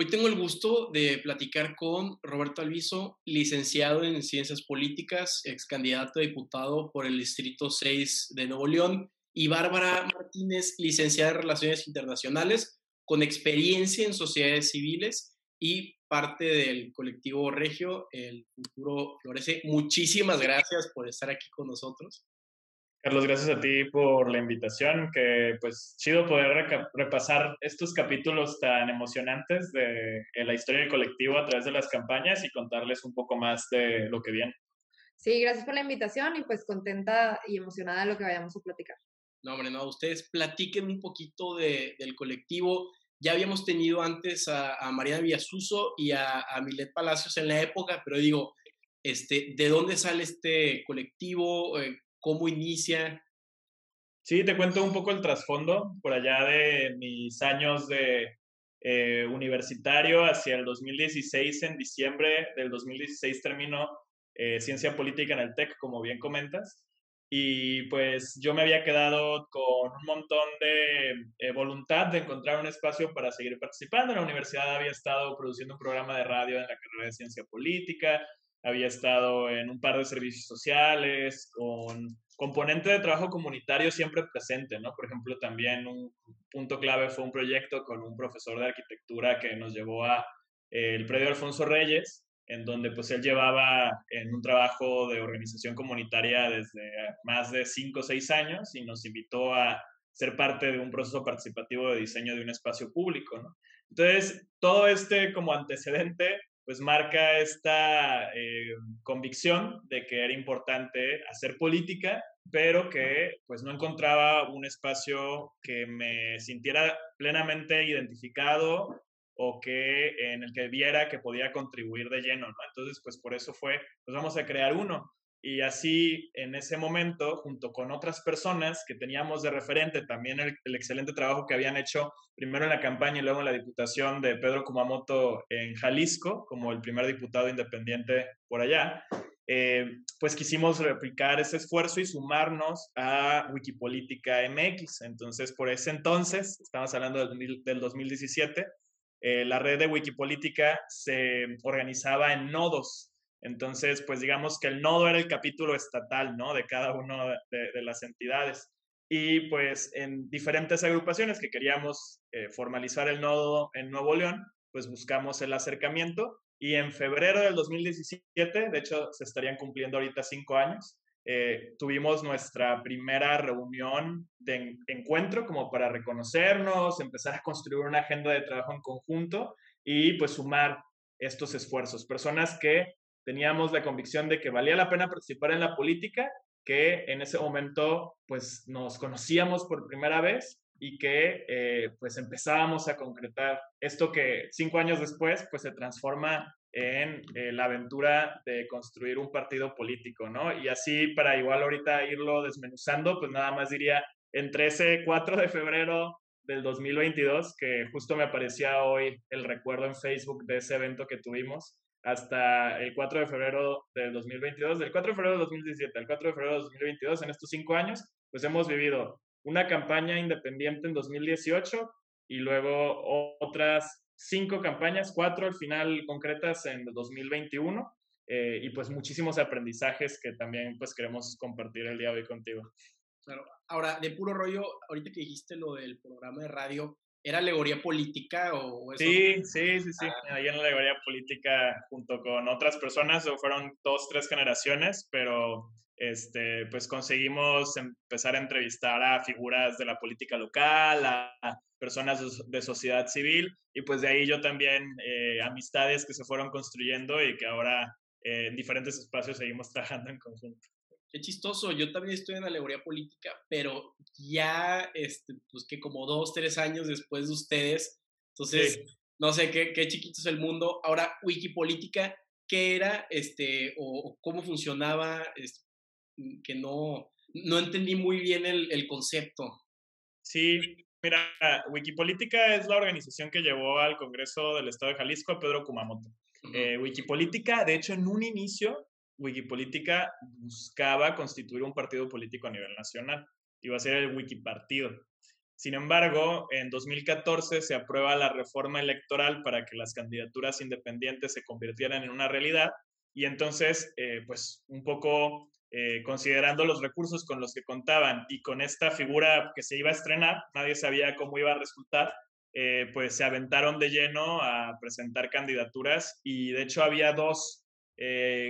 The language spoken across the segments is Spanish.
Hoy tengo el gusto de platicar con Roberto Alviso, licenciado en Ciencias Políticas, ex candidato a diputado por el Distrito 6 de Nuevo León, y Bárbara Martínez, licenciada en Relaciones Internacionales, con experiencia en sociedades civiles y parte del colectivo Regio, El Futuro Florece. Muchísimas gracias por estar aquí con nosotros. Carlos, gracias a ti por la invitación, que pues chido poder repasar estos capítulos tan emocionantes de, la historia del colectivo a través de las campañas y contarles un poco más de lo que viene. Sí, gracias por la invitación y pues contenta y emocionada de lo que vayamos a platicar. No, hombre, no, ustedes platiquen un poquito de, del colectivo. Ya habíamos tenido antes a, a Mariana Villasuso y a, a Milet Palacios en la época, pero digo, este, ¿de dónde sale este colectivo? ¿Cómo inicia? Sí, te cuento un poco el trasfondo por allá de mis años de eh, universitario hacia el 2016, en diciembre del 2016 terminó eh, Ciencia Política en el TEC, como bien comentas. Y pues yo me había quedado con un montón de eh, voluntad de encontrar un espacio para seguir participando. En la universidad había estado produciendo un programa de radio en la carrera de Ciencia Política, había estado en un par de servicios sociales, con componente de trabajo comunitario siempre presente, ¿no? Por ejemplo, también un punto clave fue un proyecto con un profesor de arquitectura que nos llevó a eh, el predio Alfonso Reyes, en donde pues él llevaba en un trabajo de organización comunitaria desde más de cinco o seis años y nos invitó a ser parte de un proceso participativo de diseño de un espacio público, ¿no? Entonces, todo este como antecedente pues marca esta eh, convicción de que era importante hacer política, pero que pues no encontraba un espacio que me sintiera plenamente identificado o que en el que viera que podía contribuir de lleno, ¿no? Entonces, pues por eso fue, pues vamos a crear uno. Y así, en ese momento, junto con otras personas que teníamos de referente, también el, excelente trabajo que habían hecho primero en la campaña y luego en la diputación de Pedro Kumamoto en Jalisco, como el primer diputado independiente por allá, eh, pues quisimos replicar ese esfuerzo y sumarnos a Wikipolítica MX. Entonces, por ese entonces, estamos hablando del, del 2017, eh, la red de Wikipolítica se organizaba en nodos entonces, pues digamos que el nodo era el capítulo estatal, ¿no? De cada una de, las entidades. Y pues en diferentes agrupaciones que queríamos eh, formalizar el nodo en Nuevo León, pues buscamos el acercamiento y en febrero del 2017, de hecho se estarían cumpliendo ahorita cinco años, eh, tuvimos nuestra primera reunión de encuentro como para reconocernos, empezar a construir una agenda de trabajo en conjunto y pues sumar estos esfuerzos. Personas que teníamos la convicción de que valía la pena participar en la política, que en ese momento pues nos conocíamos por primera vez y que eh, pues empezábamos a concretar esto que cinco años después pues se transforma en eh, la aventura de construir un partido político, ¿no? Y así para igual ahorita irlo desmenuzando, pues nada más diría, entre ese 4 de febrero del 2022, que justo me aparecía hoy el recuerdo en Facebook de ese evento que tuvimos, hasta el 4 de febrero del 2022, del 4 de febrero del 2017 al 4 de febrero del 2022, en estos cinco años, pues hemos vivido una campaña independiente en 2018 y luego otras cinco campañas, cuatro al final concretas en 2021 eh, y pues muchísimos aprendizajes que también pues queremos compartir el día de hoy contigo. Claro. Ahora, de puro rollo, ahorita que dijiste lo del programa de radio, ¿Era alegoría política o eso? Sí, sí, sí, sí. Ah. Ahí en la alegoría política, junto con otras personas, fueron dos, tres generaciones, pero este, pues conseguimos empezar a entrevistar a figuras de la política local, a, personas de sociedad civil, y pues de ahí yo también eh, amistades que se fueron construyendo y que ahora eh, en diferentes espacios seguimos trabajando en conjunto. Qué chistoso, yo también estoy en alegoría política, pero ya, este, pues que como dos, tres años después de ustedes, entonces, no sé, qué, qué chiquito es el mundo. Ahora, Wikipolítica, ¿qué era, este, o, cómo funcionaba? Este, que no, no entendí muy bien el, el concepto. Sí, mira, Wikipolítica es la organización que llevó al Congreso del Estado de Jalisco a Pedro Kumamoto. Eh, Wikipolítica, de hecho, en un inicio Wikipolítica buscaba constituir un partido político a nivel nacional. Iba a ser el Wikipartido. Sin embargo, en 2014 se aprueba la reforma electoral para que las candidaturas independientes se convirtieran en una realidad y entonces, eh, pues un poco eh, considerando los recursos con los que contaban y con esta figura que se iba a estrenar, nadie sabía cómo iba a resultar, eh, pues se aventaron de lleno a presentar candidaturas y de hecho había dos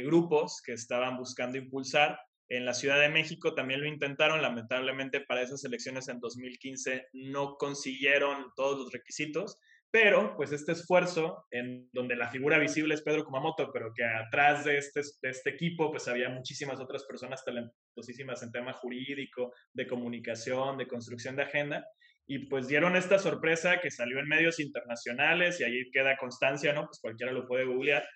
grupos que estaban buscando impulsar en la Ciudad de México también lo intentaron, lamentablemente para esas elecciones en 2015 no consiguieron todos los requisitos, pero pues este esfuerzo, en donde la figura visible es Pedro Kumamoto, pero que atrás de este, de este equipo pues había muchísimas otras personas talentosísimas en tema jurídico, de comunicación, de construcción de agenda, y pues dieron esta sorpresa que salió en medios internacionales y ahí queda constancia, ¿no? Pues cualquiera lo puede googlear,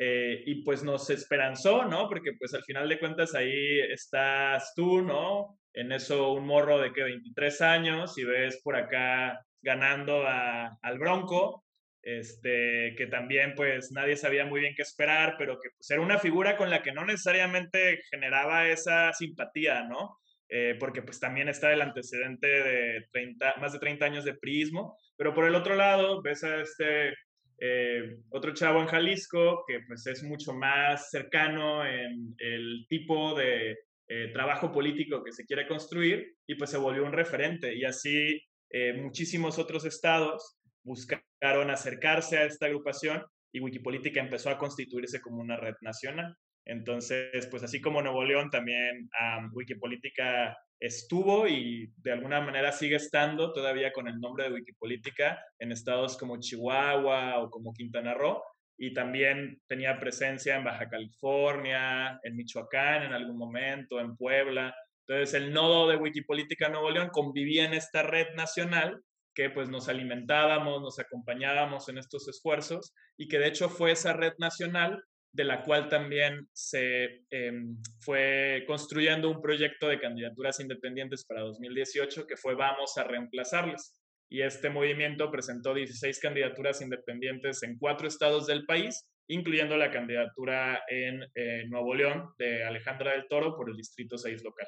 eh, y pues nos esperanzó, ¿no? Porque pues al final de cuentas ahí estás tú, ¿no? En eso un morro de que 23 años y ves por acá ganando al Bronco, este, que también pues nadie sabía muy bien qué esperar, pero que pues era una figura con la que no necesariamente generaba esa simpatía, ¿no? Eh, porque pues también está el antecedente de 30, más de 30 años de prismo, pero por el otro lado ves a este eh, otro chavo en Jalisco que pues es mucho más cercano en el tipo de eh, trabajo político que se quiere construir y pues se volvió un referente y así eh, muchísimos otros estados buscaron acercarse a esta agrupación y Wikipolítica empezó a constituirse como una red nacional. Entonces, pues así como Nuevo León, también Wikipolítica estuvo y de alguna manera sigue estando todavía con el nombre de Wikipolítica en estados como Chihuahua o como Quintana Roo y también tenía presencia en Baja California, en Michoacán en algún momento, en Puebla. Entonces el nodo de Wikipolítica Nuevo León convivía en esta red nacional que pues nos alimentábamos, nos acompañábamos en estos esfuerzos y que de hecho fue esa red nacional de la cual también se em, fue construyendo un proyecto de candidaturas independientes para 2018 que fue Vamos a reemplazarles. Y este movimiento presentó 16 candidaturas independientes en cuatro estados del país, incluyendo la candidatura en eh, Nuevo León de Alejandra del Toro por el Distrito 6 local.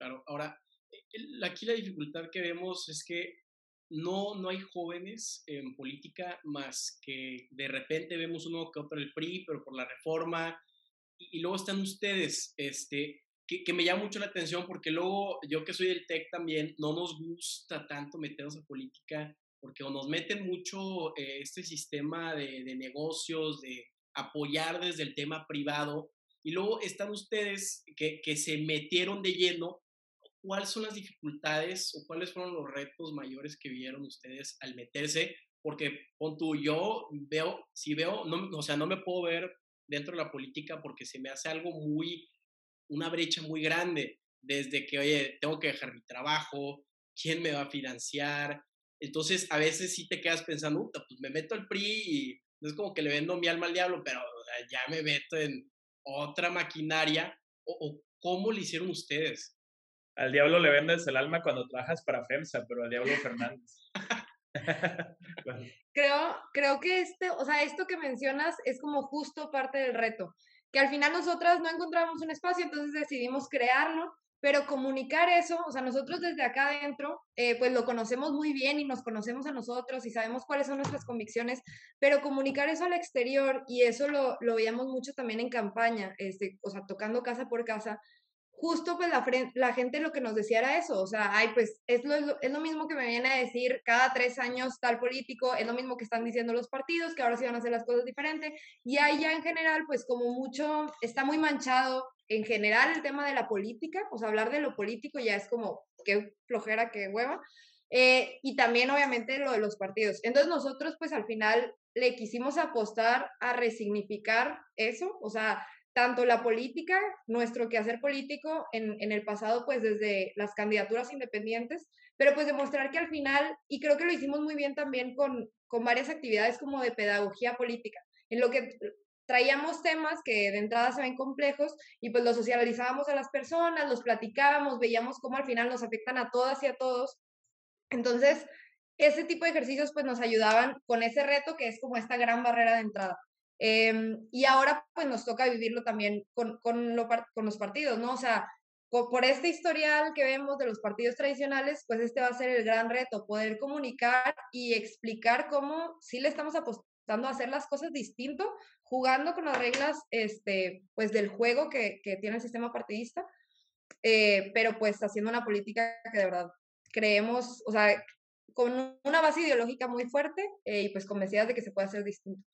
Claro, ahora, aquí la dificultad que vemos es que no, no hay jóvenes en política más que de repente vemos uno que otro el PRI, pero por la reforma, y, luego están ustedes, este, que, me llama mucho la atención porque luego yo que soy del TEC también, no nos gusta tanto meternos en política porque nos meten mucho eh, este sistema de, de negocios, de apoyar desde el tema privado, y luego están ustedes que, que se metieron de lleno ¿cuáles son las dificultades o cuáles fueron los retos mayores que vieron ustedes al meterse? Porque, pon tú, yo veo, si veo, no, o sea, no me puedo ver dentro de la política porque se me hace algo muy, una brecha muy grande, desde que, oye, tengo que dejar mi trabajo, ¿quién me va a financiar? Entonces, a veces sí te quedas pensando, pues me meto al PRI y no es como que le vendo mi alma al diablo, pero ya me meto en otra maquinaria. ¿O, cómo lo hicieron ustedes? Al diablo le vendes el alma cuando trabajas para FEMSA, pero al diablo Fernández. creo, creo que este, o sea, esto que mencionas es como justo parte del reto, que al final nosotras no encontramos un espacio, entonces decidimos crearlo, pero comunicar eso, o sea, nosotros desde acá adentro, eh, pues lo conocemos muy bien y nos conocemos a nosotros y sabemos cuáles son nuestras convicciones, pero comunicar eso al exterior, y eso lo, lo veíamos mucho también en campaña, este, o sea, tocando casa por casa, justo pues la, la, gente lo que nos decía era eso, o sea, ay, pues es lo, es lo mismo que me viene a decir cada tres años tal político, es lo mismo que están diciendo los partidos, que ahora sí van a hacer las cosas diferentes, y ahí ya en general, pues como mucho, está muy manchado en general el tema de la política, o sea, hablar de lo político ya es como, qué flojera, qué hueva, eh, y también obviamente lo de los partidos. Entonces nosotros pues al final le quisimos apostar a resignificar eso, o sea, tanto la política, nuestro quehacer político en, en, el pasado, pues desde las candidaturas independientes, pero pues demostrar que al final, y creo que lo hicimos muy bien también con, con varias actividades como de pedagogía política, en lo que traíamos temas que de entrada se ven complejos y pues los socializábamos a las personas, los platicábamos, veíamos cómo al final nos afectan a todas y a todos. Entonces, ese tipo de ejercicios pues nos ayudaban con ese reto que es como esta gran barrera de entrada. Em, y ahora pues nos toca vivirlo también con, con, lo, con, los partidos, ¿no? O sea, por este historial que vemos de los partidos tradicionales, pues este va a ser el gran reto, poder comunicar y explicar cómo sí le estamos apostando a hacer las cosas distinto, jugando con las reglas este, pues del juego que, que tiene el sistema partidista, eh, pero pues haciendo una política que de verdad creemos, o sea, con una base ideológica muy fuerte eh, y pues convencidas de que se puede hacer distinto.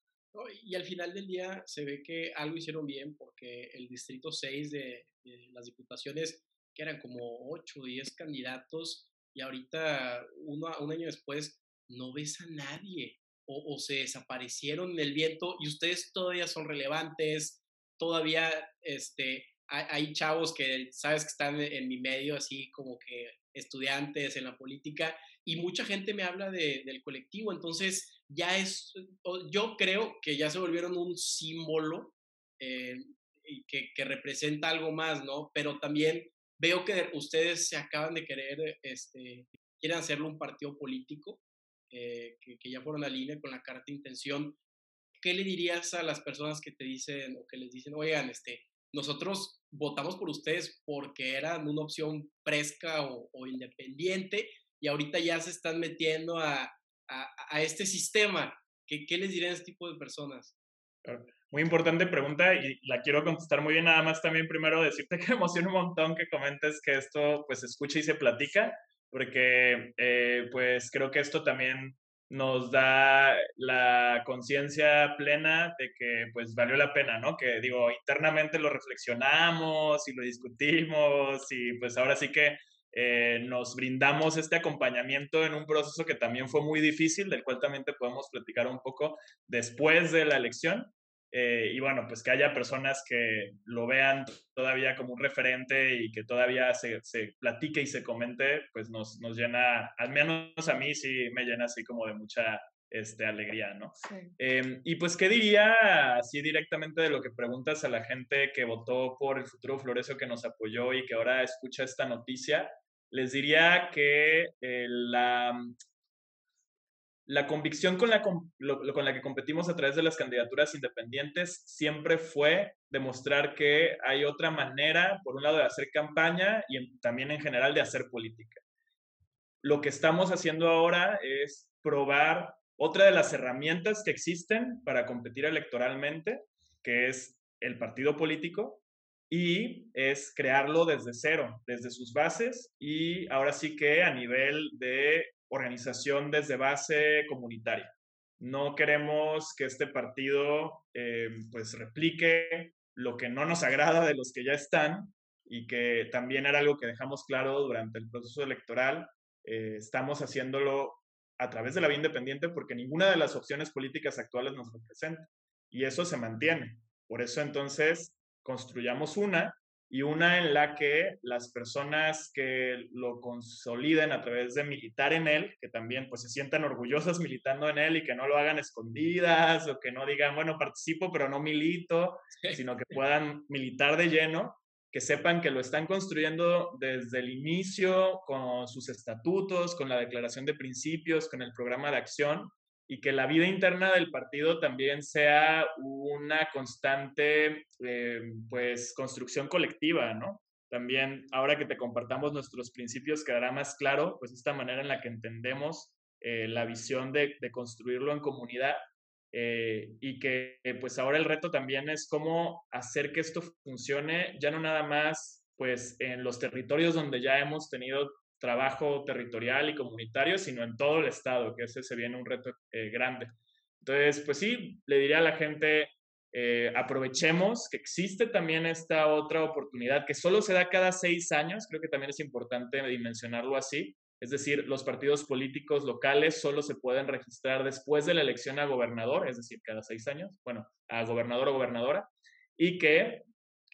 Y al final del día se ve que algo hicieron bien porque el distrito 6 de, las diputaciones, que eran como 8 o 10 candidatos, y ahorita uno, un año después no ves a nadie o, se desaparecieron en el viento y ustedes todavía son relevantes, todavía este, hay, chavos que sabes que están en mi medio, así como que estudiantes en la política, y mucha gente me habla del colectivo, entonces ya es, yo creo que ya se volvieron un símbolo eh, que, que, representa algo más, ¿no? Pero también veo que ustedes se acaban de querer, este, quieren hacerlo un partido político, eh, que, que, ya fueron a línea con la carta de intención. ¿Qué le dirías a las personas que te dicen o que les dicen, oigan, este, nosotros votamos por ustedes porque eran una opción fresca o, independiente y ahorita ya se están metiendo a, a, este sistema. ¿Qué, ¿Qué, les dirían a este tipo de personas? Muy importante pregunta y la quiero contestar muy bien. Nada más también primero decirte que me emociona un montón que comentes que esto pues se escucha y se platica, porque eh, pues creo que esto también nos da la conciencia plena de que pues valió la pena, ¿no? Que digo, internamente lo reflexionamos y lo discutimos y pues ahora sí que eh, nos brindamos este acompañamiento en un proceso que también fue muy difícil, del cual también te podemos platicar un poco después de la elección, eh, y bueno, pues que haya personas que lo vean todavía como un referente y que todavía se, se platique y se comente, pues nos, nos, llena, al menos a mí sí me llena así como de mucha este, alegría, ¿no? Em, y pues, ¿qué diría así directamente de lo que preguntas a la gente que votó por el futuro Floresio que nos apoyó y que ahora escucha esta noticia? Les diría que eh, la, la convicción con la, con la que competimos a través de las candidaturas independientes siempre fue demostrar que hay otra manera, por un lado, de hacer campaña y también en general de hacer política. Lo que estamos haciendo ahora es probar otra de las herramientas que existen para competir electoralmente, que es el partido político, y es crearlo desde cero, desde sus bases y ahora sí que a nivel de organización desde base comunitaria. No queremos que este partido eh, pues replique lo que no nos agrada de los que ya están y que también era algo que dejamos claro durante el proceso electoral. Eh, estamos haciéndolo a través de la vía independiente porque ninguna de las opciones políticas actuales nos representa y eso se mantiene. Por eso entonces construyamos una y una en la que las personas que lo consoliden a través de militar en él, que también pues se sientan orgullosas militando en él y que no lo hagan escondidas o que no digan, bueno, participo pero no milito, sino que puedan militar de lleno, que sepan que lo están construyendo desde el inicio con sus estatutos, con la declaración de principios, con el programa de acción y que la vida interna del partido también sea una constante, eh, pues, construcción colectiva, ¿no? También, ahora que te compartamos nuestros principios, quedará más claro, pues, esta manera en la que entendemos eh, la visión de, de, construirlo en comunidad eh, y que, pues, ahora el reto también es cómo hacer que esto funcione, ya no nada más, pues, en los territorios donde ya hemos tenido trabajo territorial y comunitario, sino en todo el estado, que ese se viene un reto eh, grande. Entonces, pues sí, le diría a la gente, eh, aprovechemos que existe también esta otra oportunidad que solo se da cada seis años, creo que también es importante dimensionarlo así, es decir, los partidos políticos locales solo se pueden registrar después de la elección a gobernador, es decir, cada seis años, bueno, a gobernador o gobernadora, y que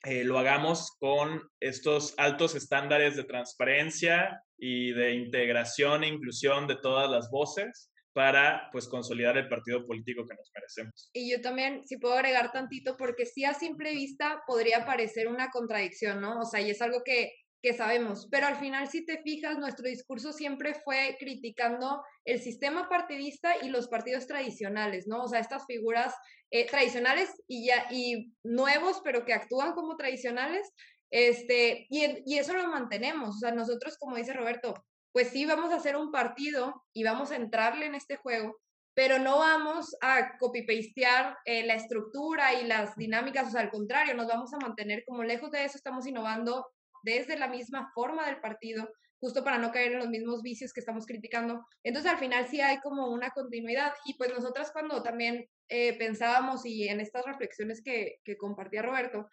eh, lo hagamos con estos altos estándares de transparencia y de integración e inclusión de todas las voces para pues consolidar el partido político que nos merecemos. Y yo también, si puedo agregar tantito, porque sí a simple vista podría parecer una contradicción, ¿no? O sea, y es algo que, que sabemos, pero al final si te fijas, nuestro discurso siempre fue criticando el sistema partidista y los partidos tradicionales, ¿no? O sea, estas figuras eh, tradicionales y, ya, y nuevos, pero que actúan como tradicionales, Este, y, y eso lo mantenemos. O sea, nosotros, como dice Roberto, pues sí vamos a hacer un partido y vamos a entrarle en este juego, pero no vamos a copy-pastear eh, la estructura y las dinámicas, o sea, al contrario, nos vamos a mantener como lejos de eso, estamos innovando desde la misma forma del partido, justo para no caer en los mismos vicios que estamos criticando. Entonces, al final sí hay como una continuidad y pues nosotras cuando también eh, pensábamos y en estas reflexiones que, que compartía Roberto,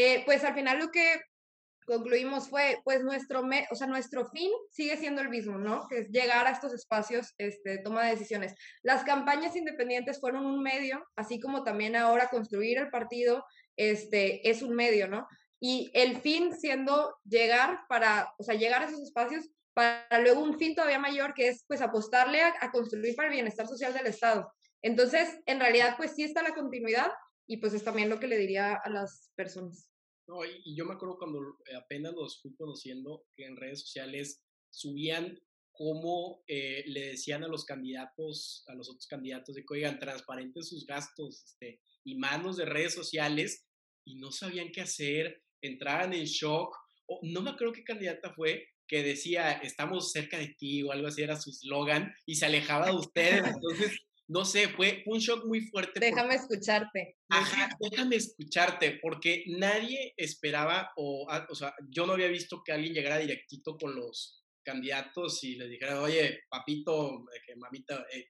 eh, pues al final lo que concluimos fue, pues nuestro, o sea, nuestro fin sigue siendo el mismo, ¿no? Que es llegar a estos espacios este, toma de decisiones. Las campañas independientes fueron un medio, así como también ahora construir el partido este, es un medio, ¿no? Y el fin siendo llegar para, o sea, llegar a esos espacios para luego un fin todavía mayor que es pues apostarle a, a construir para el bienestar social del Estado. Entonces, en realidad, pues sí está la continuidad y pues es también lo que le diría a las personas. No, y, yo me acuerdo cuando eh, apenas los fui conociendo, que en redes sociales subían cómo eh, le decían a los candidatos, a los otros candidatos, de que oigan, transparenten sus gastos este, y manos de redes sociales, y no sabían qué hacer, entraban en shock, o no me acuerdo qué candidata fue, que decía, estamos cerca de ti, o algo así era su eslogan, y se alejaba de ustedes, entonces no sé, fue, un shock muy fuerte. Déjame escucharte. Ajá, déjame escucharte, porque nadie esperaba, o, o sea, yo no había visto que alguien llegara directito con los candidatos y les dijera, oye, papito, mamita, eh,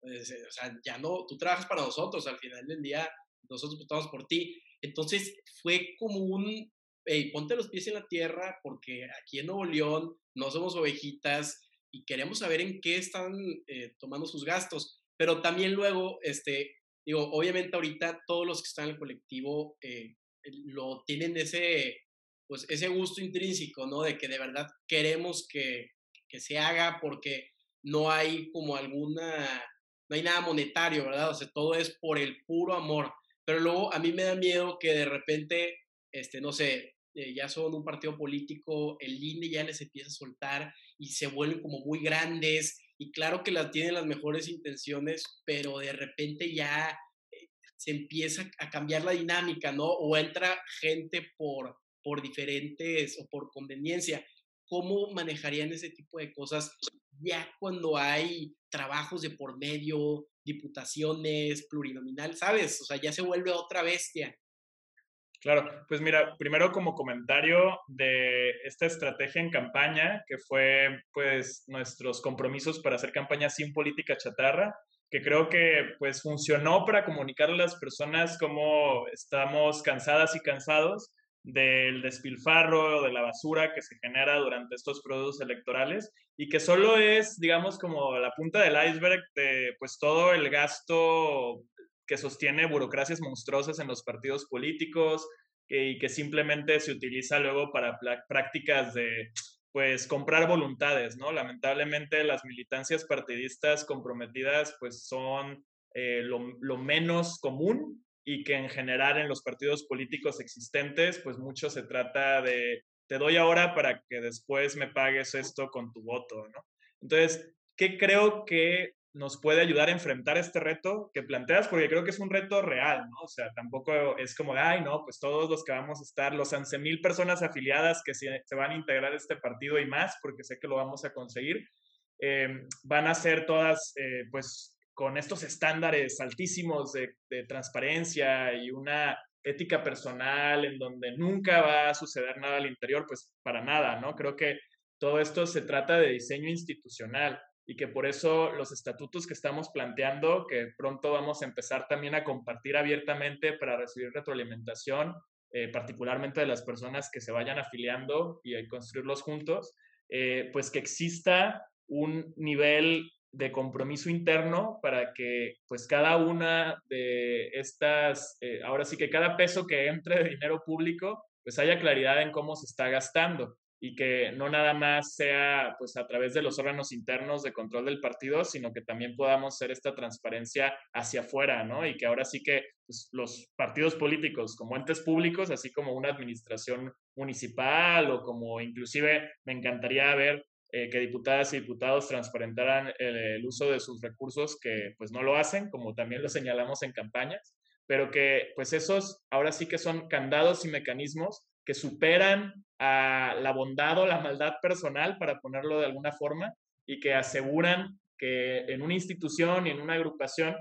pues, eh, o sea, ya no, tú trabajas para nosotros, al final del día nosotros votamos por ti. Entonces fue como un, hey, ponte los pies en la tierra, porque aquí en Nuevo León no somos ovejitas y queremos saber en qué están eh, tomando sus gastos. Pero también luego, este, digo, obviamente ahorita todos los que están en el colectivo eh, lo tienen ese, pues ese gusto intrínseco, ¿no? De que de verdad queremos que, que se haga porque no hay como alguna, no hay nada monetario, ¿verdad? O sea, todo es por el puro amor. Pero luego a mí me da miedo que de repente, este, no sé, eh, ya son un partido político, el INE ya les empieza a soltar y se vuelven como muy grandes y claro que las tienen las mejores intenciones, pero de repente ya eh, se empieza a cambiar la dinámica, ¿no? O entra gente por, por diferentes o por conveniencia. ¿Cómo manejarían ese tipo de cosas ya cuando hay trabajos de por medio, diputaciones, plurinominal, ¿sabes? O sea, ya se vuelve otra bestia. Claro, pues mira, primero como comentario de esta estrategia en campaña, que fue pues nuestros compromisos para hacer campaña sin política chatarra, que creo que pues funcionó para comunicar a las personas cómo estamos cansadas y cansados del despilfarro, de la basura que se genera durante estos productos electorales y que solo es, digamos, como la punta del iceberg de pues todo el gasto que sostiene burocracias monstruosas en los partidos políticos y que simplemente se utiliza luego para prácticas de pues comprar voluntades, ¿no? Lamentablemente las militancias partidistas comprometidas pues son eh, lo, lo, menos común y que en general en los partidos políticos existentes pues mucho se trata de te doy ahora para que después me pagues esto con tu voto, ¿no? Entonces, ¿qué creo que nos puede ayudar a enfrentar este reto que planteas, porque creo que es un reto real, ¿no? O sea, tampoco es como, ay, no, pues todos los que vamos a estar, los 11 mil personas afiliadas que se, van a integrar a este partido y más, porque sé que lo vamos a conseguir, em, van a ser todas, eh, pues, con estos estándares altísimos de, de transparencia y una ética personal en donde nunca va a suceder nada al interior, pues para nada, ¿no? Creo que todo esto se trata de diseño institucional y que por eso los estatutos que estamos planteando, que pronto vamos a empezar también a compartir abiertamente para recibir retroalimentación, eh, particularmente de las personas que se vayan afiliando y construirlos juntos, eh, pues que exista un nivel de compromiso interno para que pues cada una de estas, eh, ahora sí que cada peso que entre de dinero público, pues haya claridad en cómo se está gastando y que no nada más sea pues a través de los órganos internos de control del partido, sino que también podamos hacer esta transparencia hacia afuera, ¿no? Y que ahora sí que pues, los partidos políticos como entes públicos, así como una administración municipal o como inclusive me encantaría ver eh, que diputadas y diputados transparentaran el, el, uso de sus recursos que pues no lo hacen, como también lo señalamos en campañas, pero que pues esos ahora sí que son candados y mecanismos que superan a la bondad o la maldad personal, para ponerlo de alguna forma, y que aseguran que en una institución y en una agrupación,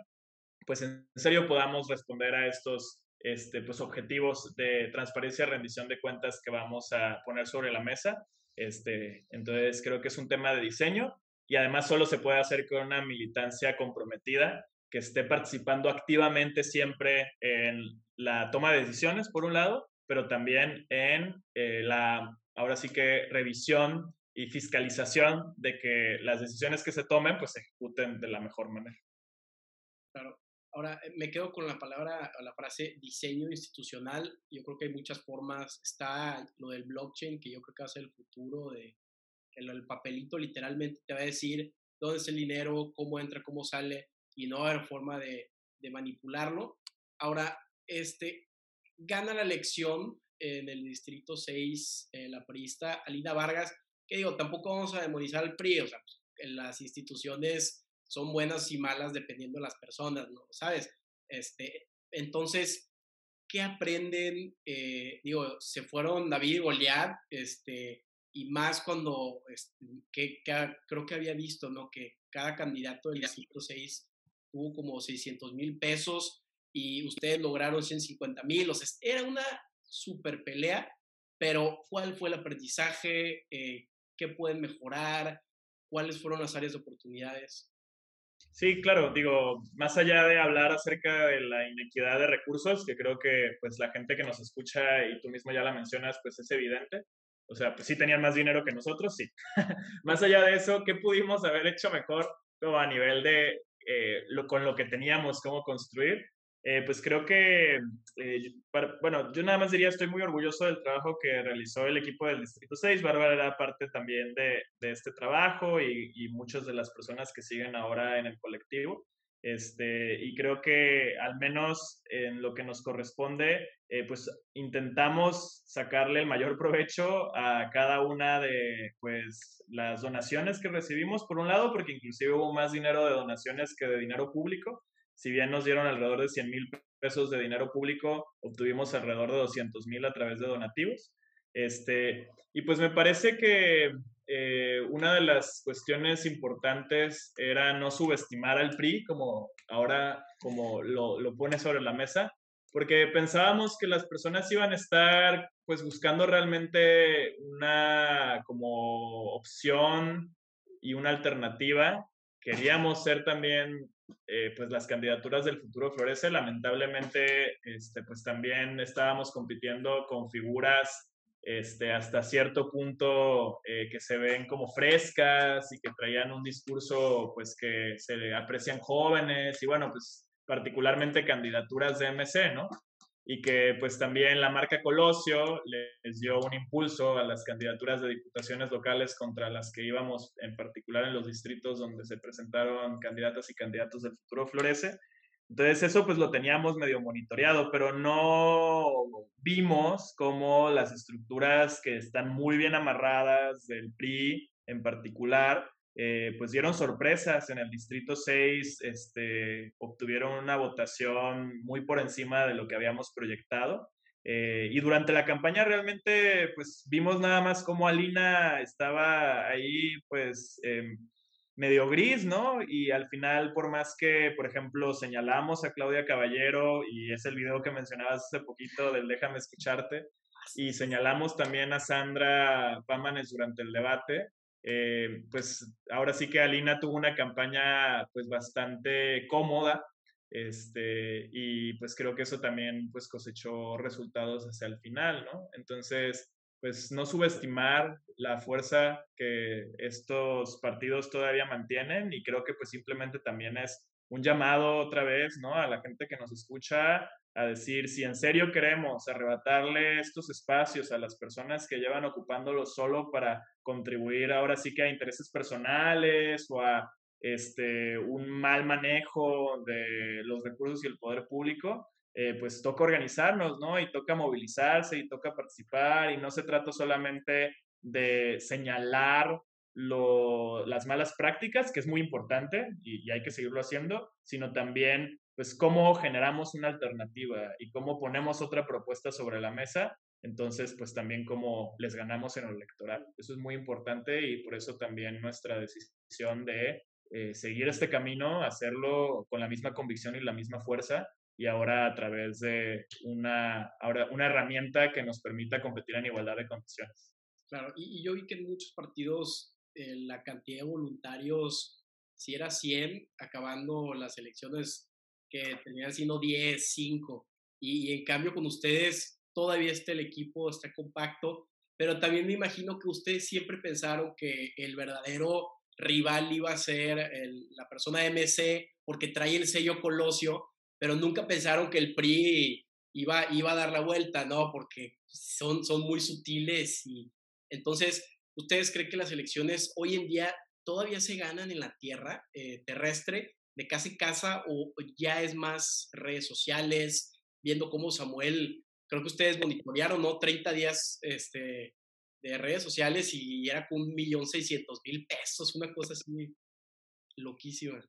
pues en serio podamos responder a estos este, pues, objetivos de transparencia y rendición de cuentas que vamos a poner sobre la mesa. Este, entonces creo que es un tema de diseño y además solo se puede hacer con una militancia comprometida que esté participando activamente siempre en la toma de decisiones, por un lado, pero también en eh, la, ahora sí que, revisión y fiscalización de que las decisiones que se tomen, pues se ejecuten de la mejor manera. Claro. Ahora, eh, me quedo con la palabra la frase diseño institucional. Yo creo que hay muchas formas. Está lo del blockchain, que yo creo que va a ser el futuro de el papelito literalmente te va a decir dónde es el dinero, cómo entra, cómo sale, y no va a haber forma de, de manipularlo. Ahora, este, gana la elección en el distrito 6 eh, la priista Alina Vargas, que digo, tampoco vamos a demonizar al PRI, o sea, pues, las instituciones son buenas y malas dependiendo de las personas, ¿no? ¿Sabes? Este, entonces, ¿qué aprenden? Eh, digo, se fueron David y Goliat, este, y más cuando, este, que, creo que había visto, ¿no? Que cada candidato del distrito 6 tuvo como 600 mil pesos y ustedes lograron 150 mil, o sea, era una super pelea, pero ¿cuál fue el aprendizaje? Eh, ¿Qué pueden mejorar? ¿Cuáles fueron las áreas de oportunidades? Sí, claro, digo, más allá de hablar acerca de la inequidad de recursos, que creo que pues la gente que nos escucha y tú mismo ya la mencionas, pues es evidente. O sea, pues sí tenían más dinero que nosotros, sí. más allá de eso, ¿qué pudimos haber hecho mejor como a nivel de eh, lo, con lo que teníamos, cómo construir? Eh, pues creo que, eh, bueno, yo nada más diría, estoy muy orgulloso del trabajo que realizó el equipo del Distrito 6. Bárbara era parte también de, de este trabajo y, y, muchas de las personas que siguen ahora en el colectivo. Este, y creo que al menos en lo que nos corresponde, eh, pues intentamos sacarle el mayor provecho a cada una de pues, las donaciones que recibimos, por un lado, porque inclusive hubo más dinero de donaciones que de dinero público si bien nos dieron alrededor de 100 mil pesos de dinero público, obtuvimos alrededor de 200 mil a través de donativos. Este, y pues me parece que eh, una de las cuestiones importantes era no subestimar al PRI, como ahora como lo, lo pone sobre la mesa, porque pensábamos que las personas iban a estar pues buscando realmente una como opción y una alternativa. Queríamos ser también eh, pues las candidaturas del futuro florece. Lamentablemente, este, pues también estábamos compitiendo con figuras este, hasta cierto punto eh, que se ven como frescas y que traían un discurso pues que se aprecian jóvenes y bueno, pues particularmente candidaturas de MC, ¿no? Y que pues también la marca Colosio les dio un impulso a las candidaturas de diputaciones locales contra las que íbamos, en particular en los distritos donde se presentaron candidatas y candidatos del futuro Florece. Entonces eso pues lo teníamos medio monitoreado, pero no vimos cómo las estructuras que están muy bien amarradas del PRI en particular, eh, pues dieron sorpresas en el distrito 6, este, obtuvieron una votación muy por encima de lo que habíamos proyectado. Eh, y durante la campaña realmente pues vimos nada más cómo Alina estaba ahí pues em, medio gris, ¿no? Y al final, por más que, por ejemplo, señalamos a Claudia Caballero, y es el video que mencionabas hace poquito del Déjame escucharte, y señalamos también a Sandra Pámanes durante el debate, eh, pues ahora sí que Alina tuvo una campaña pues bastante cómoda este, y pues creo que eso también pues cosechó resultados hacia el final, ¿no? Entonces, pues no subestimar la fuerza que estos partidos todavía mantienen y creo que pues simplemente también es un llamado otra vez, ¿no? A la gente que nos escucha a decir, si en serio queremos arrebatarle estos espacios a las personas que llevan ocupándolos solo para contribuir ahora sí que a intereses personales o a este, un mal manejo de los recursos y el poder público, eh, pues toca organizarnos, ¿no? Y toca movilizarse y toca participar y no se trata solamente de señalar lo, las malas prácticas, que es muy importante y, y hay que seguirlo haciendo, sino también pues cómo generamos una alternativa y cómo ponemos otra propuesta sobre la mesa Entonces, pues también como les ganamos en lo electoral. Eso es muy importante y por eso también nuestra decisión de eh, seguir este camino, hacerlo con la misma convicción y la misma fuerza y ahora a través de una, ahora una herramienta que nos permita competir en igualdad de condiciones. Claro, y, yo vi que en muchos partidos eh, la cantidad de voluntarios, si era 100, acabando las elecciones que tenían siendo 10, 5, y, y en cambio con ustedes todavía está el equipo, está compacto, pero también me imagino que ustedes siempre pensaron que el verdadero rival iba a ser la persona de MC porque trae el sello Colosio, pero nunca pensaron que el PRI iba, iba a dar la vuelta, ¿no? Porque son, son muy sutiles y entonces, ¿ustedes creen que las elecciones hoy en día todavía se ganan en la tierra eh, terrestre, de casa casa, o ya es más redes sociales, viendo cómo Samuel creo que ustedes monitorearon, ¿no? 30 días este, de redes sociales y era con un millón seiscientos mil pesos, una cosa así loquísima.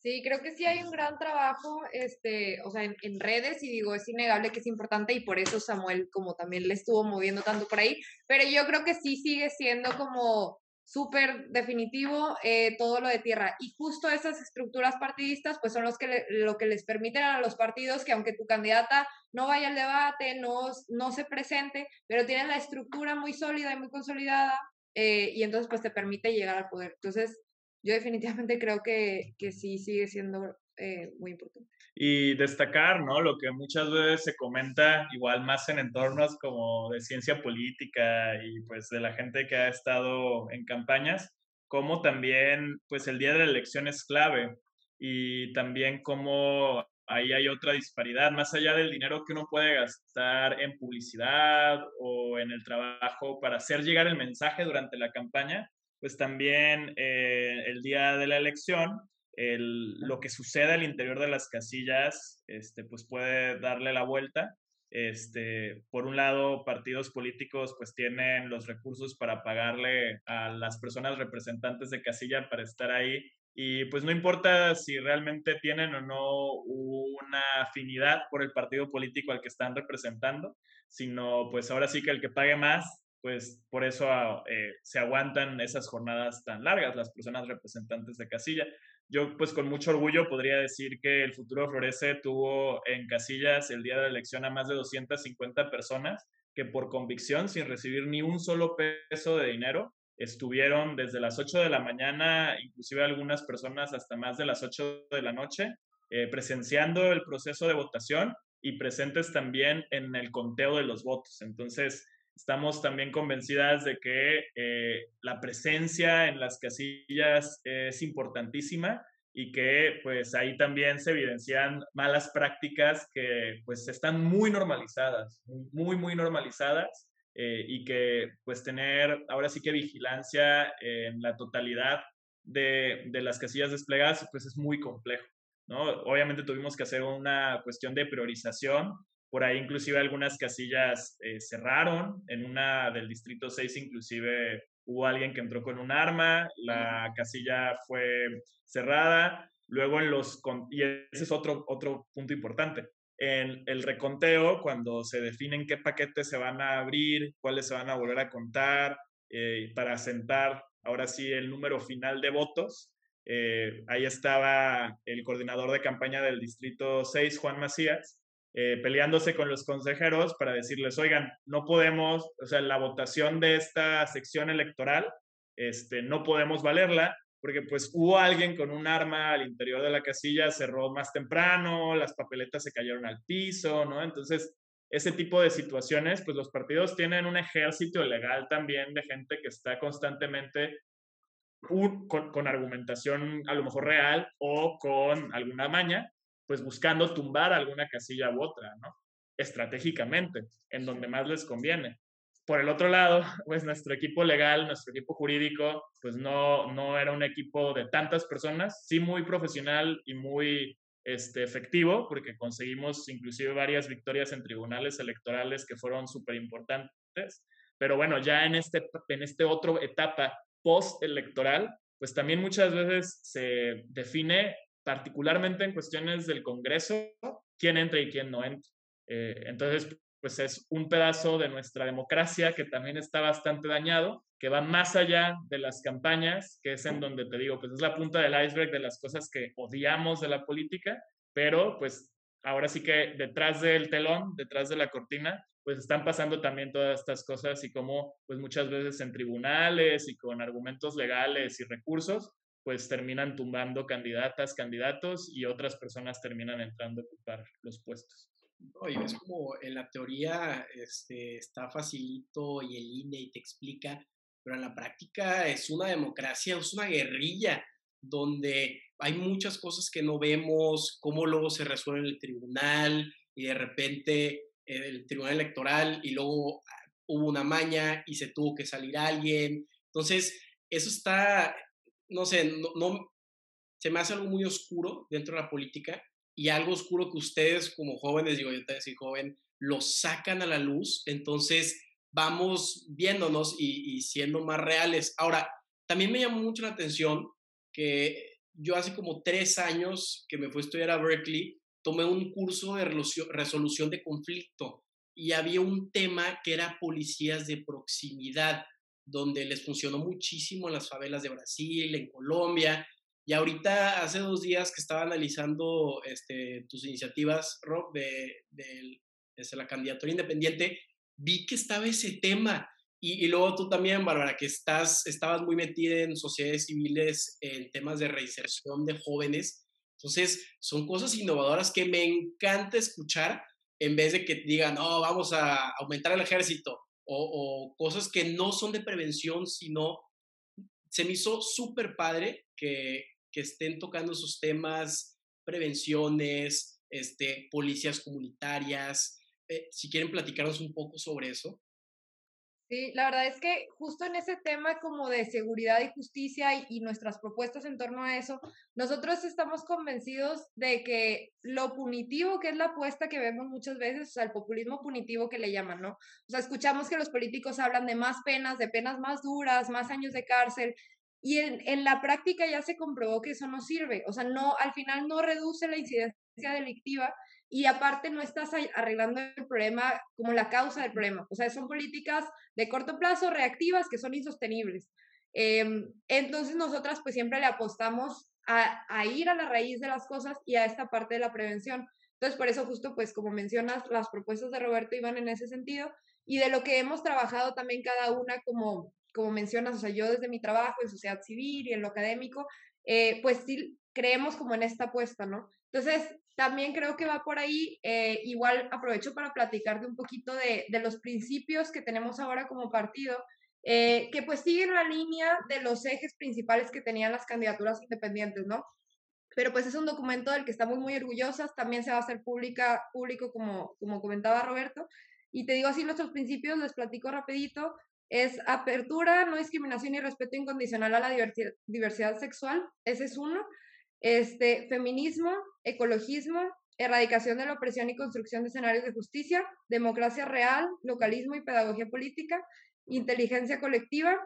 Sí, creo que sí hay un gran trabajo, este, o sea, en, en, redes y digo, es innegable que es importante y por eso Samuel como también le estuvo moviendo tanto por ahí, pero yo creo que sí sigue siendo como súper definitivo eh, todo lo de tierra. Y justo esas estructuras partidistas, pues son los que lo que les permiten a los partidos que aunque tu candidata no vaya al debate, no, no se presente, pero tienen la estructura muy sólida y muy consolidada, eh, y entonces pues te permite llegar al poder. Entonces, yo definitivamente creo que, que sí sigue siendo eh, muy importante. Y destacar, ¿no? Lo que muchas veces se comenta, igual más en entornos como de ciencia política y pues de la gente que ha estado en campañas, como también pues el día de la elección es clave y también como ahí hay otra disparidad, más allá del dinero que uno puede gastar en publicidad o en el trabajo para hacer llegar el mensaje durante la campaña, pues también eh, el día de la elección lo que sucede al interior de las casillas, este, pues puede darle la vuelta. Este, por un lado, partidos políticos pues tienen los recursos para pagarle a las personas representantes de casilla para estar ahí y pues no importa si realmente tienen o no una afinidad por el partido político al que están representando, sino pues ahora sí que el que pague más, pues por eso eh, se aguantan esas jornadas tan largas las personas representantes de casilla yo pues con mucho orgullo podría decir que el Futuro Florece tuvo en casillas el día de la elección a más de 250 personas que por convicción, sin recibir ni un solo peso de dinero, estuvieron desde las 8 de la mañana, inclusive algunas personas hasta más de las 8 de la noche, eh, presenciando el proceso de votación y presentes también en el conteo de los votos. Entonces, Estamos también convencidas de que eh, la presencia en las casillas es importantísima y que pues ahí también se evidencian malas prácticas que pues están muy normalizadas, muy, muy normalizadas eh, y que pues tener ahora sí que vigilancia en la totalidad de, de las casillas desplegadas pues es muy complejo. ¿no? Obviamente tuvimos que hacer una cuestión de priorización por ahí inclusive algunas casillas eh, cerraron. En una del Distrito 6 inclusive hubo alguien que entró con un arma, la casilla fue cerrada. Luego en los... Y ese es otro, otro punto importante. En el reconteo, cuando se definen qué paquetes se van a abrir, cuáles se van a volver a contar, eh, para sentar ahora sí el número final de votos, eh, ahí estaba el coordinador de campaña del Distrito 6, Juan Macías, eh, peleándose con los consejeros para decirles, oigan, no podemos, o sea, la votación de esta sección electoral, este, no podemos valerla, porque pues hubo alguien con un arma al interior de la casilla, cerró más temprano, las papeletas se cayeron al piso, ¿no? Entonces, ese tipo de situaciones, pues los partidos tienen un ejército legal también de gente que está constantemente con, con, argumentación a lo mejor real o con alguna maña pues buscando tumbar alguna casilla u otra, ¿no? Estratégicamente, en donde más les conviene. Por el otro lado, pues nuestro equipo legal, nuestro equipo jurídico, pues no, no era un equipo de tantas personas, sí muy profesional y muy este, efectivo, porque conseguimos inclusive varias victorias en tribunales electorales que fueron súper importantes. Pero bueno, ya en este, en este otro etapa post-electoral, pues también muchas veces se define particularmente en cuestiones del Congreso, quién entra y quién no entra. Eh, entonces, pues es un pedazo de nuestra democracia que también está bastante dañado, que va más allá de las campañas, que es en donde te digo, pues es la punta del iceberg de las cosas que odiamos de la política, pero pues ahora sí que detrás del telón, detrás de la cortina, pues están pasando también todas estas cosas y como pues muchas veces en tribunales y con argumentos legales y recursos, pues terminan tumbando candidatas, candidatos y otras personas terminan entrando a ocupar los puestos. Oye, es como en la teoría este, está facilito y el INE y te explica, pero en la práctica es una democracia, es una guerrilla donde hay muchas cosas que no vemos, cómo luego se resuelve en el tribunal y de repente el tribunal electoral y luego ah, hubo una maña y se tuvo que salir alguien. Entonces, eso está, no sé, no, se me hace algo muy oscuro dentro de la política y algo oscuro que ustedes como jóvenes, digo, yo también soy joven, lo sacan a la luz, entonces vamos viéndonos y, y siendo más reales. Ahora, también me llamó mucho la atención que yo hace como tres años que me fui a estudiar a Berkeley, tomé un curso de resolución de conflicto y había un tema que era policías de proximidad, donde les funcionó muchísimo en las favelas de Brasil, en Colombia. Y ahorita, hace dos días que estaba analizando este, tus iniciativas, Rob, de, de, la candidatura independiente, vi que estaba ese tema. Y, y, luego tú también, Bárbara, que estás, estabas muy metida en sociedades civiles, en temas de reinserción de jóvenes. Entonces, son cosas innovadoras que me encanta escuchar en vez de que digan, no, vamos a aumentar el ejército o, o cosas que no son de prevención, sino se me hizo súper padre que, estén tocando esos temas, prevenciones, este, policías comunitarias. Eh, si quieren platicarnos un poco sobre eso. Sí, la verdad es que justo en ese tema como de seguridad y justicia y, nuestras propuestas en torno a eso, nosotros estamos convencidos de que lo punitivo que es la apuesta que vemos muchas veces, o sea, el populismo punitivo que le llaman, ¿no? O sea, escuchamos que los políticos hablan de más penas, de penas más duras, más años de cárcel, y en, en la práctica ya se comprobó que eso no sirve, o sea, no, al final no reduce la incidencia delictiva y aparte no estás arreglando el problema como la causa del problema. O sea, son políticas de corto plazo, reactivas, que son insostenibles. Em, entonces nosotras pues siempre le apostamos a, a, ir a la raíz de las cosas y a esta parte de la prevención. Entonces por eso justo pues como mencionas, las propuestas de Roberto iban en ese sentido y de lo que hemos trabajado también cada una como, como mencionas, o sea, yo desde mi trabajo en sociedad civil y en lo académico, eh, pues sí creemos como en esta apuesta, ¿no? Entonces, también creo que va por ahí. Eh, igual aprovecho para platicarte un poquito de, de, los principios que tenemos ahora como partido, eh, que pues siguen la línea de los ejes principales que tenían las candidaturas independientes, ¿no? Pero pues es un documento del que estamos muy orgullosas, también se va a hacer pública, público como, como comentaba Roberto. Y te digo así nuestros principios, les platico rapidito. Es apertura, no discriminación y respeto incondicional a la diversidad, diversidad sexual, ese es uno este, feminismo, ecologismo, erradicación de la opresión y construcción de escenarios de justicia, democracia real, localismo y pedagogía política, inteligencia colectiva,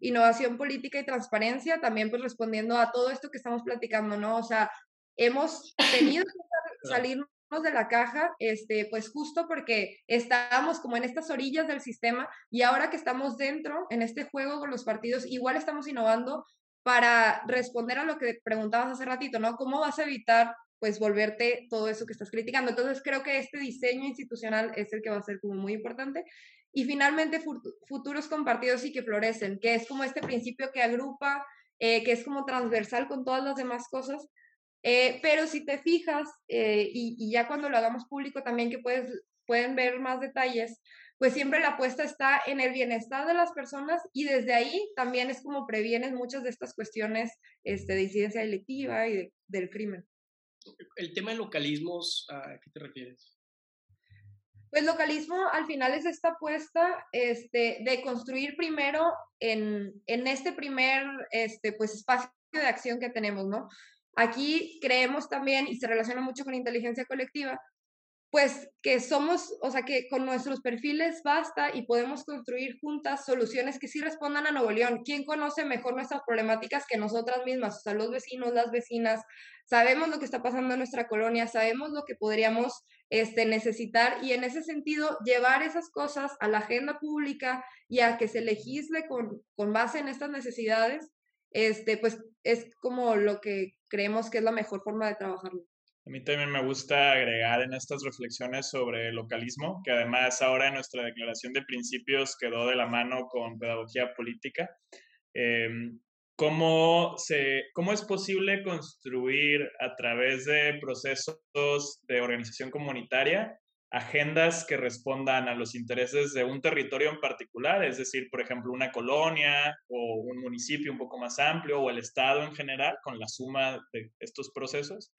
innovación política y transparencia, también pues respondiendo a todo esto que estamos platicando, ¿no? O sea, hemos tenido que salirnos de la caja, este, pues justo porque estábamos como en estas orillas del sistema y ahora que estamos dentro, en este juego con los partidos, igual estamos innovando para responder a lo que preguntabas hace ratito, ¿no? ¿Cómo vas a evitar pues volverte todo eso que estás criticando? Entonces creo que este diseño institucional es el que va a ser como muy importante. Y finalmente futuros compartidos y que florecen, que es como este principio que agrupa, eh, que es como transversal con todas las demás cosas. Eh, pero si te fijas, eh, y, y, ya cuando lo hagamos público también que puedes, pueden ver más detalles, pues siempre la apuesta está en el bienestar de las personas y desde ahí también es como previenen muchas de estas cuestiones este, de incidencia delictiva y del crimen. El tema de localismos, ¿a qué te refieres? Pues localismo al final es esta apuesta este, de construir primero en, en este primer este, pues, espacio de acción que tenemos, ¿no? Aquí creemos también, y se relaciona mucho con inteligencia colectiva, pues que somos, o sea, que con nuestros perfiles basta y podemos construir juntas soluciones que sí respondan a Nuevo León. ¿Quién conoce mejor nuestras problemáticas que nosotras mismas? O sea, los vecinos, las vecinas, sabemos lo que está pasando en nuestra colonia, sabemos lo que podríamos este, necesitar y en ese sentido llevar esas cosas a la agenda pública y a que se legisle con, con base en estas necesidades, este, pues es como lo que creemos que es la mejor forma de trabajarlo. A mí también me gusta agregar en estas reflexiones sobre localismo, que además ahora en nuestra declaración de principios quedó de la mano con pedagogía política. Em, ¿cómo, se, ¿Cómo es posible construir a través de procesos de organización comunitaria agendas que respondan a los intereses de un territorio en particular, es decir, por ejemplo, una colonia o un municipio un poco más amplio o el Estado en general, con la suma de estos procesos?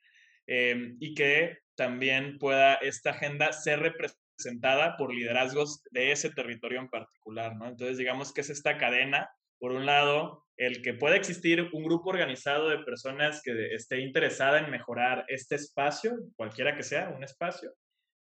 Em, y que también pueda esta agenda ser representada por liderazgos de ese territorio en particular, ¿no? Entonces, digamos que es esta cadena, por un lado, el que pueda existir un grupo organizado de personas que esté interesada en mejorar este espacio, cualquiera que sea, un espacio,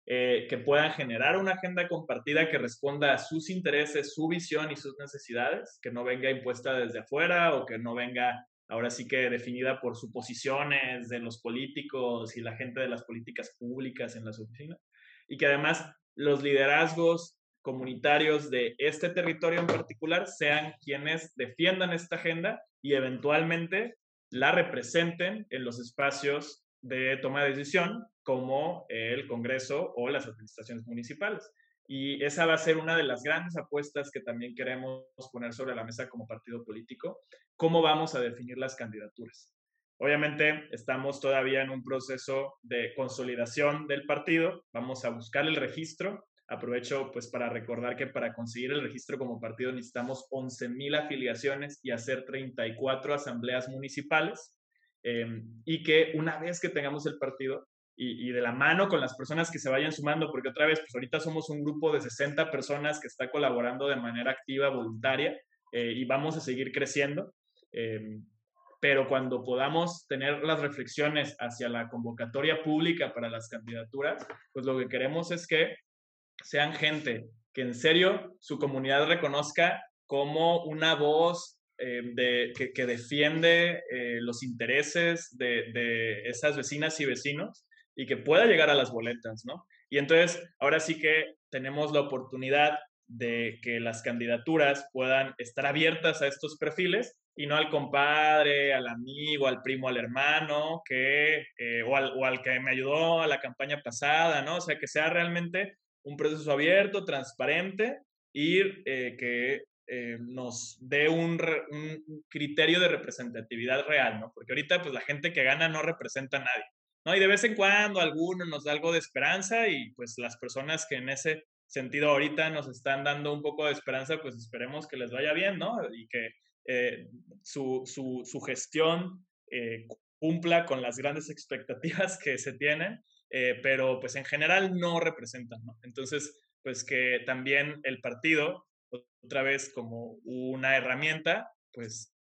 eh, que puedan generar una agenda compartida que responda a sus intereses, su visión y sus necesidades, que no venga impuesta desde afuera o que no venga ahora sí que definida por suposiciones de los políticos y la gente de las políticas públicas en las oficinas, y que además los liderazgos comunitarios de este territorio en particular sean quienes defiendan esta agenda y eventualmente la representen en los espacios de toma de decisión como el Congreso o las administraciones municipales. Y esa va a ser una de las grandes apuestas que también queremos poner sobre la mesa como partido político, cómo vamos a definir las candidaturas. Obviamente estamos todavía en un proceso de consolidación del partido, vamos a buscar el registro. Aprovecho pues para recordar que para conseguir el registro como partido necesitamos 11.000 afiliaciones y hacer 34 asambleas municipales. Em, y que una vez que tengamos el partido, y, de la mano con las personas que se vayan sumando, porque otra vez, pues ahorita somos un grupo de 60 personas que está colaborando de manera activa, voluntaria, eh, y vamos a seguir creciendo. Em, pero cuando podamos tener las reflexiones hacia la convocatoria pública para las candidaturas, pues lo que queremos es que sean gente que en serio su comunidad reconozca como una voz em, de, que, defiende eh, los intereses de, de, esas vecinas y vecinos y que pueda llegar a las boletas, ¿no? Y entonces, ahora sí que tenemos la oportunidad de que las candidaturas puedan estar abiertas a estos perfiles y no al compadre, al amigo, al primo, al hermano, que, eh, o, al, o, al, que me ayudó a la campaña pasada, ¿no? O sea, que sea realmente un proceso abierto, transparente y eh, que eh, nos dé un, un, criterio de representatividad real, ¿no? Porque ahorita, pues la gente que gana no representa a nadie. ¿No? Y de vez en cuando alguno nos da algo de esperanza y pues las personas que en ese sentido ahorita nos están dando un poco de esperanza, pues esperemos que les vaya bien, ¿no? Y que eh, su, su, su, gestión eh, cumpla con las grandes expectativas que se tienen, eh, pero pues en general no representan, ¿no? Entonces, pues que también el partido, otra vez como una herramienta, pues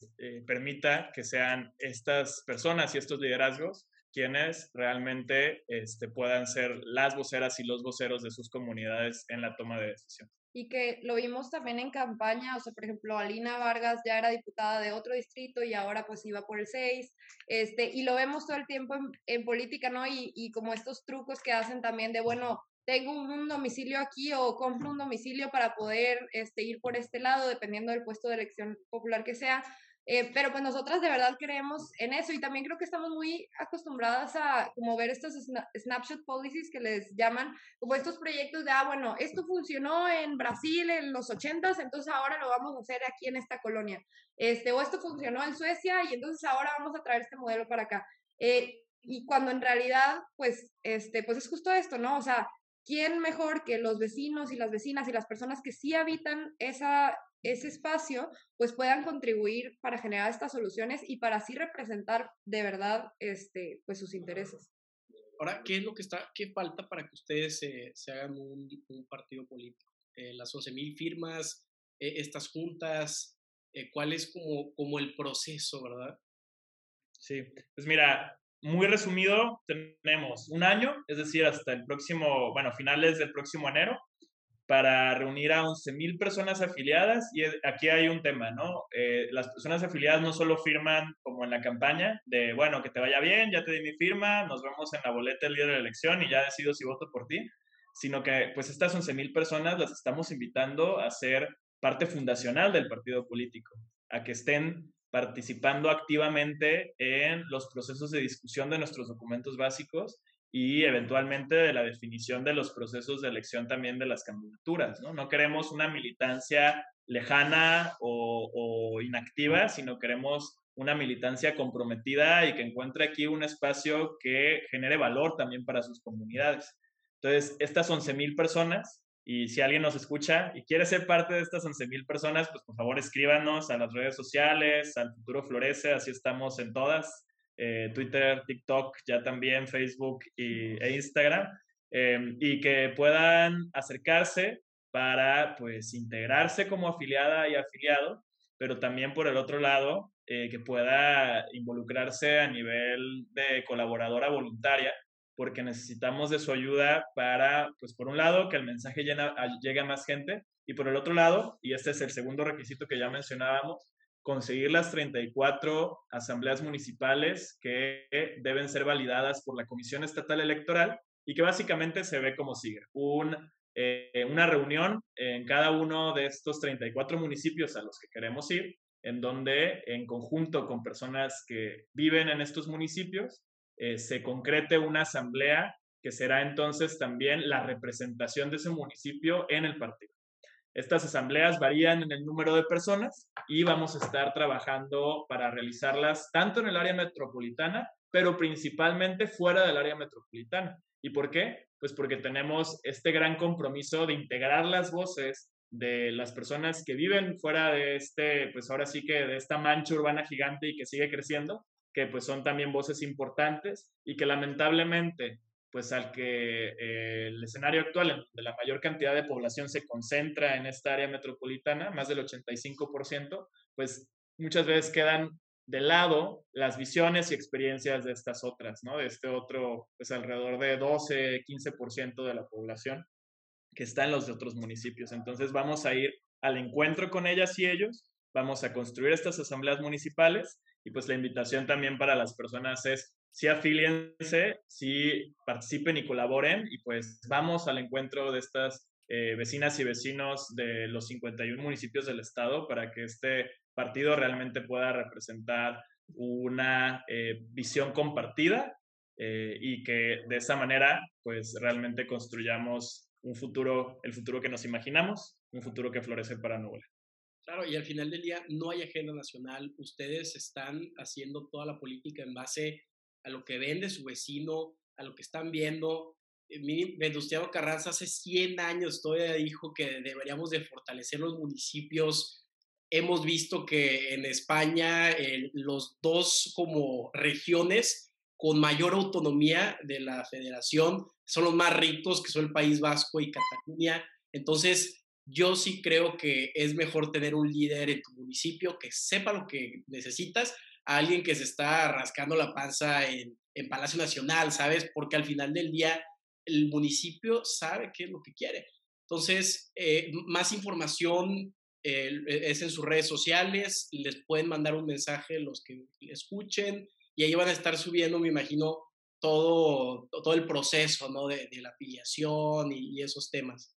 permita que sean estas personas y estos liderazgos quienes realmente este, puedan ser las voceras y los voceros de sus comunidades en la toma de decisión. Y que lo vimos también en campaña, o sea, por ejemplo, Alina Vargas ya era diputada de otro distrito y ahora pues iba por el 6, este, y lo vemos todo el tiempo en, en política, ¿no? Y, y como estos trucos que hacen también de, bueno, tengo un domicilio aquí o compro un domicilio para poder este, ir por este lado, dependiendo del puesto de elección popular que sea. Eh, pero pues nosotras de verdad creemos en eso y también creo que estamos muy acostumbradas a como ver estos snapshot policies que les llaman, como estos proyectos de, ah, bueno, esto funcionó en Brasil en los 80 entonces ahora lo vamos a hacer aquí en esta colonia. Este, o esto funcionó en Suecia y entonces ahora vamos a traer este modelo para acá. Eh, y cuando en realidad, pues, este, pues es justo esto, ¿no? O sea, ¿quién mejor que los vecinos y las vecinas y las personas que sí habitan esa, ese espacio, pues puedan contribuir para generar estas soluciones y para así representar de verdad este, pues sus intereses. Ahora, ¿qué es lo que está, qué falta para que ustedes se hagan un, partido político? Eh, las 11.000 firmas, eh, estas juntas, eh, ¿cuál es como, como el proceso, verdad? Sí, pues mira, muy resumido, tenemos un año, es decir, hasta el próximo, bueno, finales del próximo enero, para reunir a 11.000 personas afiliadas. Y aquí hay un tema, ¿no? Eh, las personas afiliadas no solo firman como en la campaña de, bueno, que te vaya bien, ya te di mi firma, nos vemos en la boleta del día de la elección y ya decido si voto por ti, sino que pues estas 11.000 personas las estamos invitando a ser parte fundacional del partido político, a que estén participando activamente en los procesos de discusión de nuestros documentos básicos y eventualmente de la definición de los procesos de elección también de las candidaturas. No, no queremos una militancia lejana o, o, inactiva, sino queremos una militancia comprometida y que encuentre aquí un espacio que genere valor también para sus comunidades. Entonces, estas 11.000 personas y si alguien nos escucha y quiere ser parte de estas 11.000 personas, pues por favor escríbanos a las redes sociales, al Futuro Florece, así estamos en todas, eh, Twitter, TikTok, ya también Facebook y, e Instagram, em, y que puedan acercarse para pues integrarse como afiliada y afiliado, pero también por el otro lado, eh, que pueda involucrarse a nivel de colaboradora voluntaria porque necesitamos de su ayuda para, pues por un lado, que el mensaje llegue a más gente y por el otro lado, y este es el segundo requisito que ya mencionábamos, conseguir las 34 asambleas municipales que deben ser validadas por la Comisión Estatal Electoral y que básicamente se ve como sigue. Un, eh, una reunión en cada uno de estos 34 municipios a los que queremos ir, en donde en conjunto con personas que viven en estos municipios, eh, se concrete una asamblea que será entonces también la representación de ese municipio en el partido. Estas asambleas varían en el número de personas y vamos a estar trabajando para realizarlas tanto en el área metropolitana, pero principalmente fuera del área metropolitana. ¿Y por qué? Pues porque tenemos este gran compromiso de integrar las voces de las personas que viven fuera de este, pues ahora sí que de esta mancha urbana gigante y que sigue creciendo, que pues son también voces importantes y que lamentablemente pues al que eh, el escenario actual en donde la mayor cantidad de población se concentra en esta área metropolitana, más del 85%, pues muchas veces quedan de lado las visiones y experiencias de estas otras, ¿no? De este otro, pues alrededor de 12, 15% de la población que está en los de otros municipios. Entonces vamos a ir al encuentro con ellas y ellos, vamos a construir estas asambleas municipales y pues la invitación también para las personas es si afíliense, si participen y colaboren y pues vamos al encuentro de estas eh, vecinas y vecinos de los 51 municipios del estado para que este partido realmente pueda representar una eh, visión compartida eh, y que de esa manera pues realmente construyamos un futuro, el futuro que nos imaginamos, un futuro que florece para Nuevo Claro, y al final del día no hay agenda nacional. Ustedes están haciendo toda la política en base a lo que vende su vecino, a lo que están viendo. Eh, Venustiano Carranza hace 100 años todavía dijo que deberíamos de fortalecer los municipios. Hemos visto que en España los dos como regiones con mayor autonomía de la federación son los más ricos, que son el País Vasco y Cataluña. Entonces, yo sí creo que es mejor tener un líder en tu municipio que sepa lo que necesitas a alguien que se está rascando la panza en, Palacio Nacional, ¿sabes? Porque al final del día el municipio sabe qué es lo que quiere. Entonces, eh, más información eh, es en sus redes sociales, les pueden mandar un mensaje los que escuchen y ahí van a estar subiendo, me imagino, todo, todo el proceso ¿no? de, la afiliación y esos temas.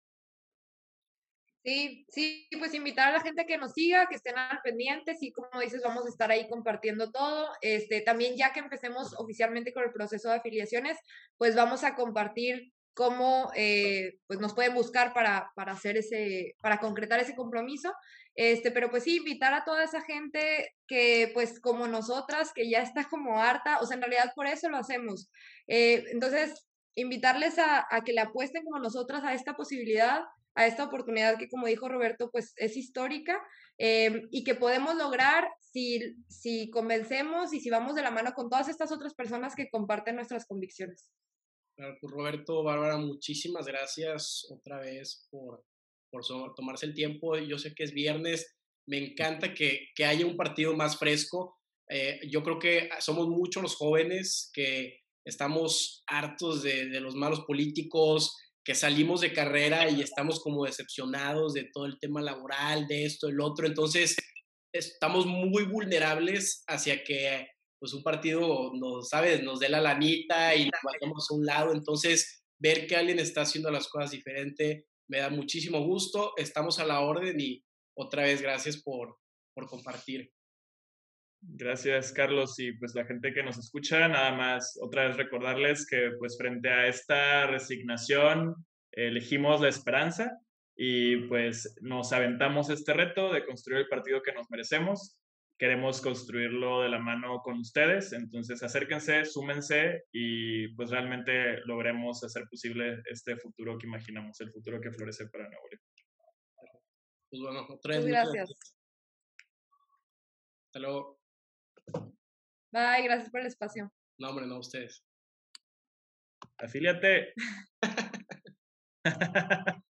Sí, sí, pues invitar a la gente que nos siga, que estén al pendiente, y como dices, vamos a estar ahí compartiendo todo. Este, también ya que empecemos oficialmente con el proceso de afiliaciones, pues vamos a compartir cómo eh, pues nos pueden buscar para, para hacer ese, para concretar ese compromiso. Este, pero pues sí, invitar a toda esa gente que pues como nosotras, que ya está como harta, o sea, en realidad por eso lo hacemos. Eh, entonces, invitarles a, a que le apuesten como nosotras a esta posibilidad a esta oportunidad que, como dijo Roberto, pues es histórica em, y que podemos lograr si, si convencemos y si vamos de la mano con todas estas otras personas que comparten nuestras convicciones. Pues Roberto, Bárbara, muchísimas gracias otra vez por, por tomarse el tiempo. Yo sé que es viernes, me encanta que, que haya un partido más fresco. Eh, yo creo que somos muchos los jóvenes que estamos hartos de, de, los malos políticos, que salimos de carrera y estamos como decepcionados de todo el tema laboral, de esto, el otro. Entonces, estamos muy vulnerables hacia que pues un partido nos, ¿sabes? Nos dé la lanita y nos vayamos a un lado. Entonces, ver que alguien está haciendo las cosas diferente me da muchísimo gusto. Estamos a la orden y otra vez gracias por, por compartir. Gracias, Carlos. Y pues la gente que nos escucha, nada más otra vez recordarles que pues frente a esta resignación elegimos la esperanza y pues nos aventamos este reto de construir el partido que nos merecemos. Queremos construirlo de la mano con ustedes, entonces acérquense, súmense y pues realmente logremos hacer posible este futuro que imaginamos, el futuro que florece para Nuevo León. Pues bueno, otra vez. gracias. Hasta luego. Bye, gracias por el espacio. No, hombre, no, ustedes. Afíliate.